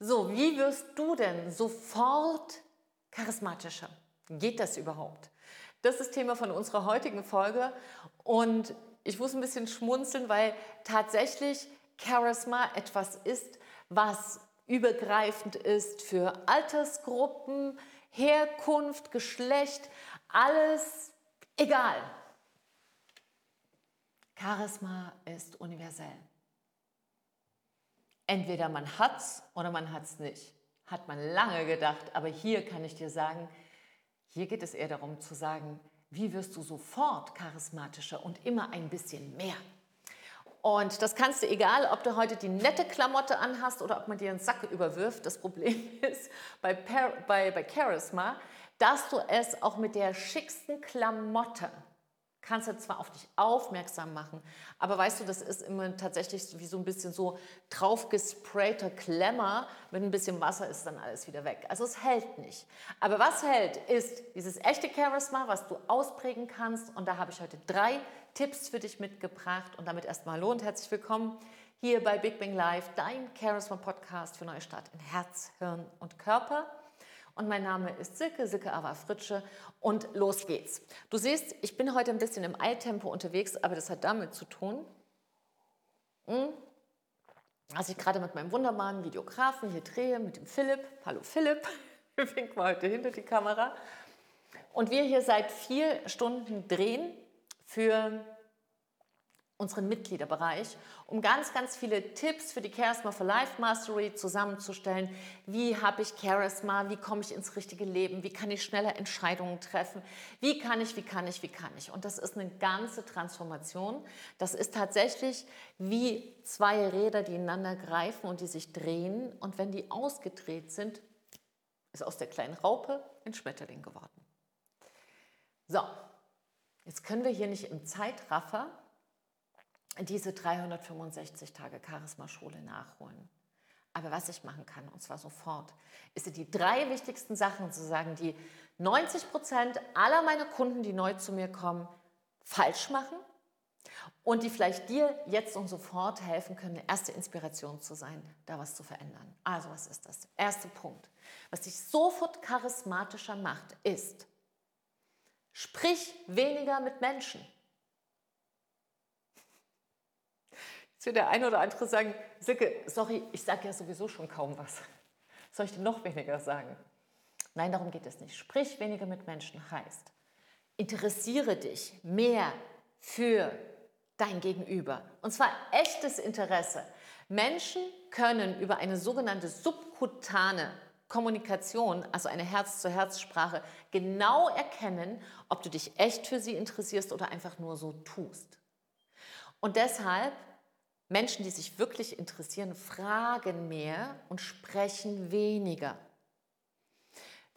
So, wie wirst du denn sofort charismatischer? Geht das überhaupt? Das ist Thema von unserer heutigen Folge und ich muss ein bisschen schmunzeln, weil tatsächlich Charisma etwas ist, was übergreifend ist für Altersgruppen, Herkunft, Geschlecht, alles egal. Charisma ist universell. Entweder man hat's oder man hat's nicht. Hat man lange gedacht, aber hier kann ich dir sagen, hier geht es eher darum zu sagen, wie wirst du sofort charismatischer und immer ein bisschen mehr. Und das kannst du, egal ob du heute die nette Klamotte anhast oder ob man dir einen Sack überwirft. Das Problem ist bei, bei, bei Charisma, dass du es auch mit der schicksten Klamotte kannst du zwar auf dich aufmerksam machen, aber weißt du, das ist immer tatsächlich wie so ein bisschen so draufgesprayter Klemmer. Mit ein bisschen Wasser ist dann alles wieder weg. Also es hält nicht. Aber was hält, ist dieses echte Charisma, was du ausprägen kannst. Und da habe ich heute drei Tipps für dich mitgebracht. Und damit erstmal hallo und herzlich willkommen hier bei Big Bang Live, dein Charisma Podcast für Neustart in Herz, Hirn und Körper. Und mein Name ist Silke, Silke Ava Fritsche und los geht's. Du siehst, ich bin heute ein bisschen im Eiltempo unterwegs, aber das hat damit zu tun, hm, dass ich gerade mit meinem wunderbaren Videografen hier drehe, mit dem Philipp. Hallo Philipp, wir winken heute hinter die Kamera. Und wir hier seit vier Stunden drehen für unseren Mitgliederbereich, um ganz, ganz viele Tipps für die Charisma for Life Mastery zusammenzustellen. Wie habe ich Charisma? Wie komme ich ins richtige Leben? Wie kann ich schneller Entscheidungen treffen? Wie kann ich, wie kann ich, wie kann ich? Und das ist eine ganze Transformation. Das ist tatsächlich wie zwei Räder, die ineinander greifen und die sich drehen. Und wenn die ausgedreht sind, ist aus der kleinen Raupe ein Schmetterling geworden. So, jetzt können wir hier nicht im Zeitraffer diese 365 Tage Charisma-Schule nachholen. Aber was ich machen kann, und zwar sofort, ist die drei wichtigsten Sachen zu sagen, die 90 Prozent aller meiner Kunden, die neu zu mir kommen, falsch machen und die vielleicht dir jetzt und sofort helfen können, eine erste Inspiration zu sein, da was zu verändern. Also was ist das? Erster Punkt. Was dich sofort charismatischer macht, ist, sprich weniger mit Menschen. Wird der eine oder andere sagen, Silke, sorry, ich sage ja sowieso schon kaum was. Soll ich dir noch weniger sagen? Nein, darum geht es nicht. Sprich weniger mit Menschen heißt, interessiere dich mehr für dein Gegenüber. Und zwar echtes Interesse. Menschen können über eine sogenannte subkutane Kommunikation, also eine Herz-zu-Herz-Sprache, genau erkennen, ob du dich echt für sie interessierst oder einfach nur so tust. Und deshalb Menschen, die sich wirklich interessieren, fragen mehr und sprechen weniger.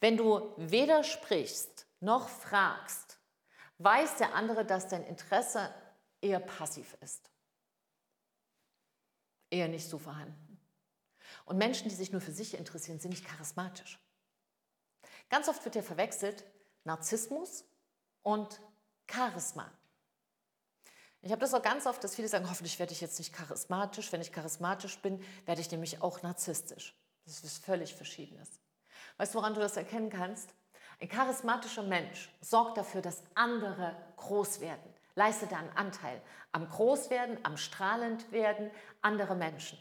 Wenn du weder sprichst noch fragst, weiß der andere, dass dein Interesse eher passiv ist. Eher nicht so vorhanden. Und Menschen, die sich nur für sich interessieren, sind nicht charismatisch. Ganz oft wird ja verwechselt Narzissmus und Charisma. Ich habe das auch ganz oft, dass viele sagen, hoffentlich werde ich jetzt nicht charismatisch. Wenn ich charismatisch bin, werde ich nämlich auch narzisstisch. Das ist völlig Verschiedenes. Weißt du, woran du das erkennen kannst? Ein charismatischer Mensch sorgt dafür, dass andere groß werden. Leistet einen Anteil am Großwerden, am Strahlendwerden anderer Menschen.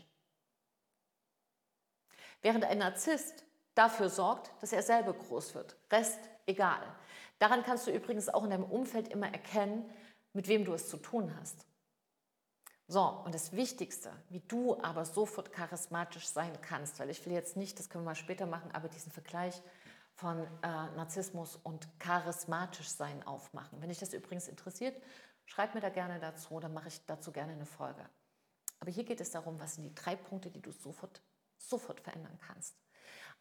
Während ein Narzisst dafür sorgt, dass er selber groß wird. Rest egal. Daran kannst du übrigens auch in deinem Umfeld immer erkennen, mit wem du es zu tun hast. So, und das Wichtigste, wie du aber sofort charismatisch sein kannst, weil ich will jetzt nicht, das können wir mal später machen, aber diesen Vergleich von äh, Narzissmus und charismatisch sein aufmachen. Wenn dich das übrigens interessiert, schreib mir da gerne dazu, dann mache ich dazu gerne eine Folge. Aber hier geht es darum, was sind die drei Punkte, die du sofort, sofort verändern kannst.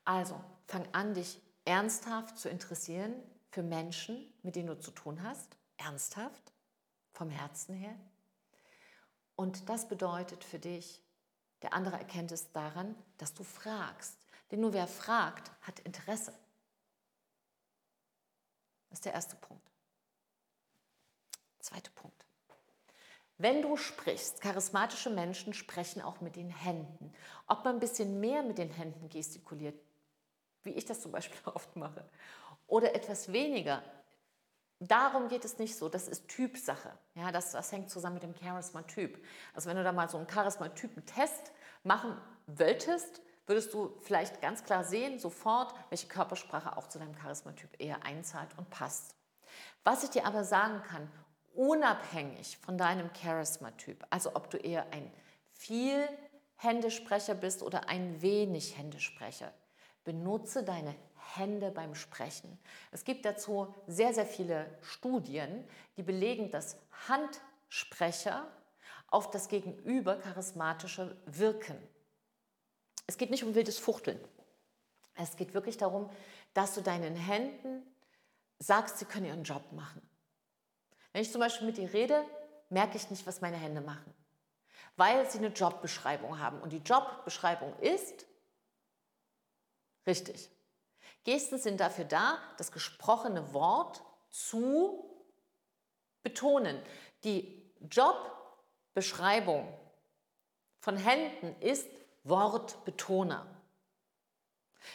Also, fang an, dich ernsthaft zu interessieren für Menschen, mit denen du zu tun hast. Ernsthaft vom Herzen her. Und das bedeutet für dich, der andere erkennt es daran, dass du fragst. Denn nur wer fragt, hat Interesse. Das ist der erste Punkt. Zweiter Punkt. Wenn du sprichst, charismatische Menschen sprechen auch mit den Händen. Ob man ein bisschen mehr mit den Händen gestikuliert, wie ich das zum Beispiel oft mache, oder etwas weniger, darum geht es nicht so. Das ist Typsache. Ja, das, das hängt zusammen mit dem Charisma-Typ. Also wenn du da mal so einen Charisma-Typen-Test machen wolltest, würdest du vielleicht ganz klar sehen, sofort, welche Körpersprache auch zu deinem Charismatyp eher einzahlt und passt. Was ich dir aber sagen kann, unabhängig von deinem Charismatyp, also ob du eher ein viel Händesprecher bist oder ein wenig Händesprecher, benutze deine Hände beim Sprechen. Es gibt dazu sehr, sehr viele Studien, die belegen, dass Handsprecher auf das Gegenüber charismatischer wirken. Es geht nicht um wildes Fuchteln. Es geht wirklich darum, dass du deinen Händen sagst, sie können ihren Job machen. Wenn ich zum Beispiel mit dir rede, merke ich nicht, was meine Hände machen, weil sie eine Jobbeschreibung haben. Und die Jobbeschreibung ist richtig. Gesten sind dafür da, das gesprochene Wort zu betonen. Die Jobbeschreibung von Händen ist Wortbetoner.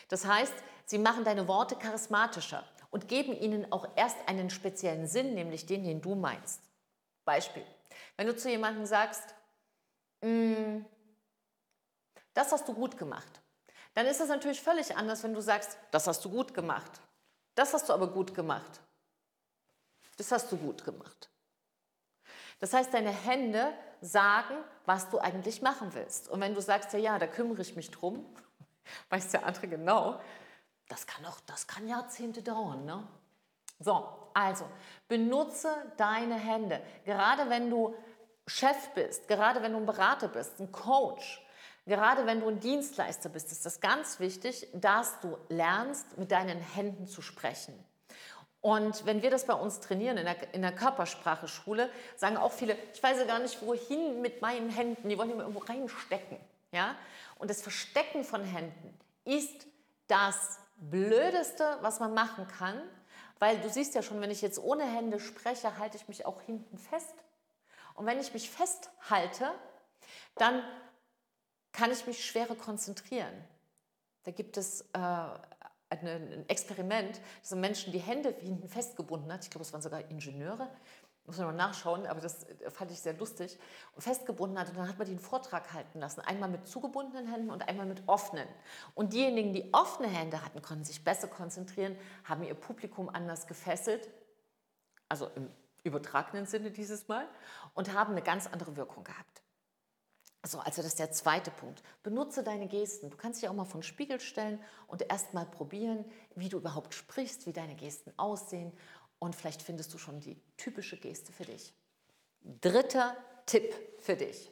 Das heißt, sie machen deine Worte charismatischer und geben ihnen auch erst einen speziellen Sinn, nämlich den, den du meinst. Beispiel. Wenn du zu jemandem sagst, mm, das hast du gut gemacht, dann ist das natürlich völlig anders, wenn du sagst, das hast du gut gemacht. Das hast du aber gut gemacht. Das hast du gut gemacht. Das heißt, deine Hände sagen, was du eigentlich machen willst. Und wenn du sagst, ja, ja, da kümmere ich mich drum, weiß der andere genau, das kann auch, das kann Jahrzehnte dauern. Ne? So, also benutze deine Hände. Gerade wenn du Chef bist, gerade wenn du ein Berater bist, ein Coach, gerade wenn du ein Dienstleister bist, ist das ganz wichtig, dass du lernst, mit deinen Händen zu sprechen. Und wenn wir das bei uns trainieren in der, in der Körpersprache-Schule, sagen auch viele, ich weiß gar nicht, wohin mit meinen Händen, die wollen die immer irgendwo reinstecken. Ja? Und das Verstecken von Händen ist das Blödeste, was man machen kann, weil du siehst ja schon, wenn ich jetzt ohne Hände spreche, halte ich mich auch hinten fest. Und wenn ich mich festhalte, dann kann ich mich schwerer konzentrieren. Da gibt es äh, ein Experiment, das Menschen die Hände hinten festgebunden hat. Ich glaube, es waren sogar Ingenieure muss man mal nachschauen, aber das äh, fand ich sehr lustig, und festgebunden hat. Und dann hat man den Vortrag halten lassen. Einmal mit zugebundenen Händen und einmal mit offenen. Und diejenigen, die offene Hände hatten, konnten sich besser konzentrieren, haben ihr Publikum anders gefesselt, also im übertragenen Sinne dieses Mal, und haben eine ganz andere Wirkung gehabt. So, also das ist der zweite Punkt. Benutze deine Gesten. Du kannst dich auch mal vor den Spiegel stellen und erst mal probieren, wie du überhaupt sprichst, wie deine Gesten aussehen und vielleicht findest du schon die typische Geste für dich. Dritter Tipp für dich.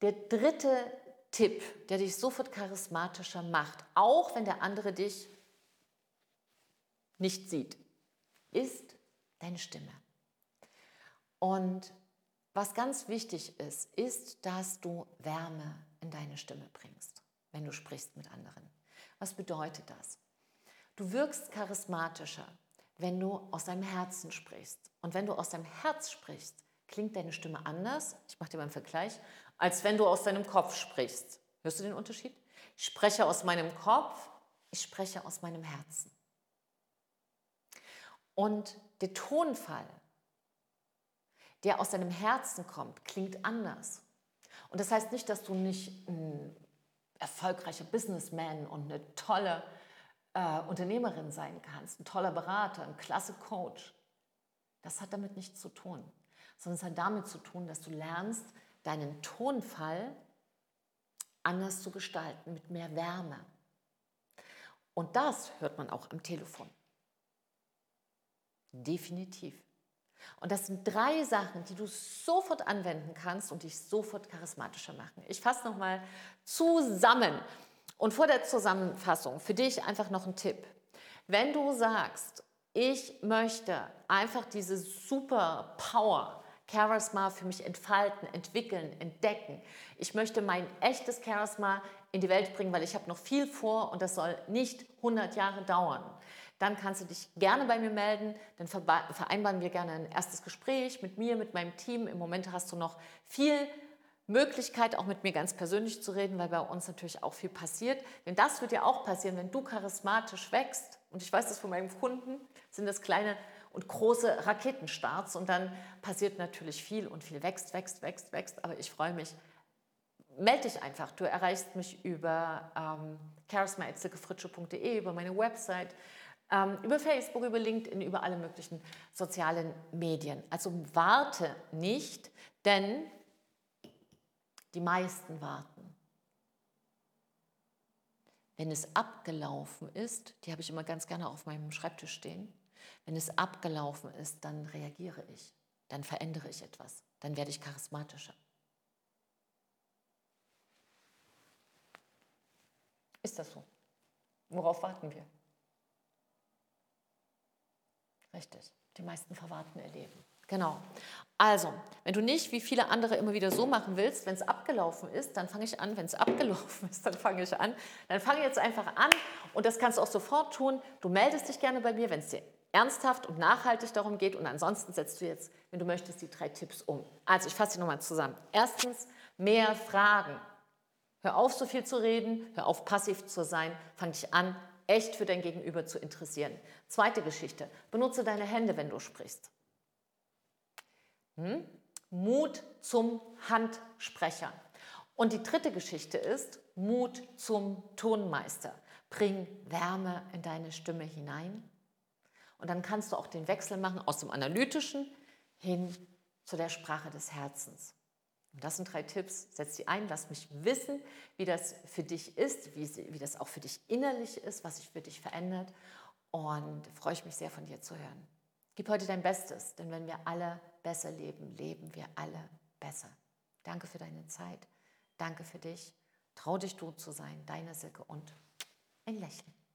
Der dritte Tipp, der dich sofort charismatischer macht, auch wenn der andere dich nicht sieht, ist deine Stimme. Und was ganz wichtig ist, ist, dass du Wärme in deine Stimme bringst, wenn du sprichst mit anderen. Was bedeutet das? Du wirkst charismatischer, wenn du aus deinem Herzen sprichst. Und wenn du aus deinem Herz sprichst, klingt deine Stimme anders, ich mache dir mal einen Vergleich, als wenn du aus deinem Kopf sprichst. Hörst du den Unterschied? Ich spreche aus meinem Kopf, ich spreche aus meinem Herzen. Und der Tonfall, der aus deinem Herzen kommt, klingt anders. Und das heißt nicht, dass du nicht ein erfolgreicher Businessman und eine tolle äh, Unternehmerin sein kannst, ein toller Berater, ein klasse Coach. Das hat damit nichts zu tun, sondern es hat damit zu tun, dass du lernst, deinen Tonfall anders zu gestalten, mit mehr Wärme. Und das hört man auch am Telefon. Definitiv. Und das sind drei Sachen, die du sofort anwenden kannst und dich sofort charismatischer machen. Ich fasse nochmal zusammen. Und vor der Zusammenfassung für dich einfach noch ein Tipp. Wenn du sagst, ich möchte einfach diese super Power, Charisma für mich entfalten, entwickeln, entdecken. Ich möchte mein echtes Charisma in die Welt bringen, weil ich habe noch viel vor und das soll nicht 100 Jahre dauern. Dann kannst du dich gerne bei mir melden. Dann vereinbaren wir gerne ein erstes Gespräch mit mir, mit meinem Team. Im Moment hast du noch viel Möglichkeit, auch mit mir ganz persönlich zu reden, weil bei uns natürlich auch viel passiert. Denn das wird ja auch passieren, wenn du charismatisch wächst. Und ich weiß das von meinem Kunden, sind das kleine und große Raketenstarts. Und dann passiert natürlich viel und viel wächst, wächst, wächst, wächst. Aber ich freue mich. Meld dich einfach. Du erreichst mich über ähm, charisma.silkefritsche.de, über meine Website, über Facebook, über LinkedIn, über alle möglichen sozialen Medien. Also warte nicht, denn die meisten warten. Wenn es abgelaufen ist, die habe ich immer ganz gerne auf meinem Schreibtisch stehen, wenn es abgelaufen ist, dann reagiere ich, dann verändere ich etwas, dann werde ich charismatischer. Ist das so? Worauf warten wir? Richtig, die meisten verwarten ihr Leben. Genau. Also, wenn du nicht wie viele andere immer wieder so machen willst, wenn es abgelaufen ist, dann fange ich an. Wenn es abgelaufen ist, dann fange ich an. Dann fange jetzt einfach an und das kannst du auch sofort tun. Du meldest dich gerne bei mir, wenn es dir ernsthaft und nachhaltig darum geht und ansonsten setzt du jetzt, wenn du möchtest, die drei Tipps um. Also, ich fasse sie nochmal zusammen. Erstens, mehr Fragen. Hör auf, so viel zu reden, hör auf, passiv zu sein, fang dich an, echt für dein Gegenüber zu interessieren. Zweite Geschichte, benutze deine Hände, wenn du sprichst. Hm? Mut zum Handsprecher. Und die dritte Geschichte ist Mut zum Tonmeister. Bring Wärme in deine Stimme hinein. Und dann kannst du auch den Wechsel machen aus dem Analytischen hin zu der Sprache des Herzens. Und das sind drei Tipps. Setz sie ein, lass mich wissen, wie das für dich ist, wie, wie das auch für dich innerlich ist, was sich für dich verändert. Und freue ich mich sehr von dir zu hören. Gib heute dein Bestes, denn wenn wir alle besser leben, leben wir alle besser. Danke für deine Zeit. Danke für dich. Trau dich, du zu sein. Deine Silke und ein Lächeln.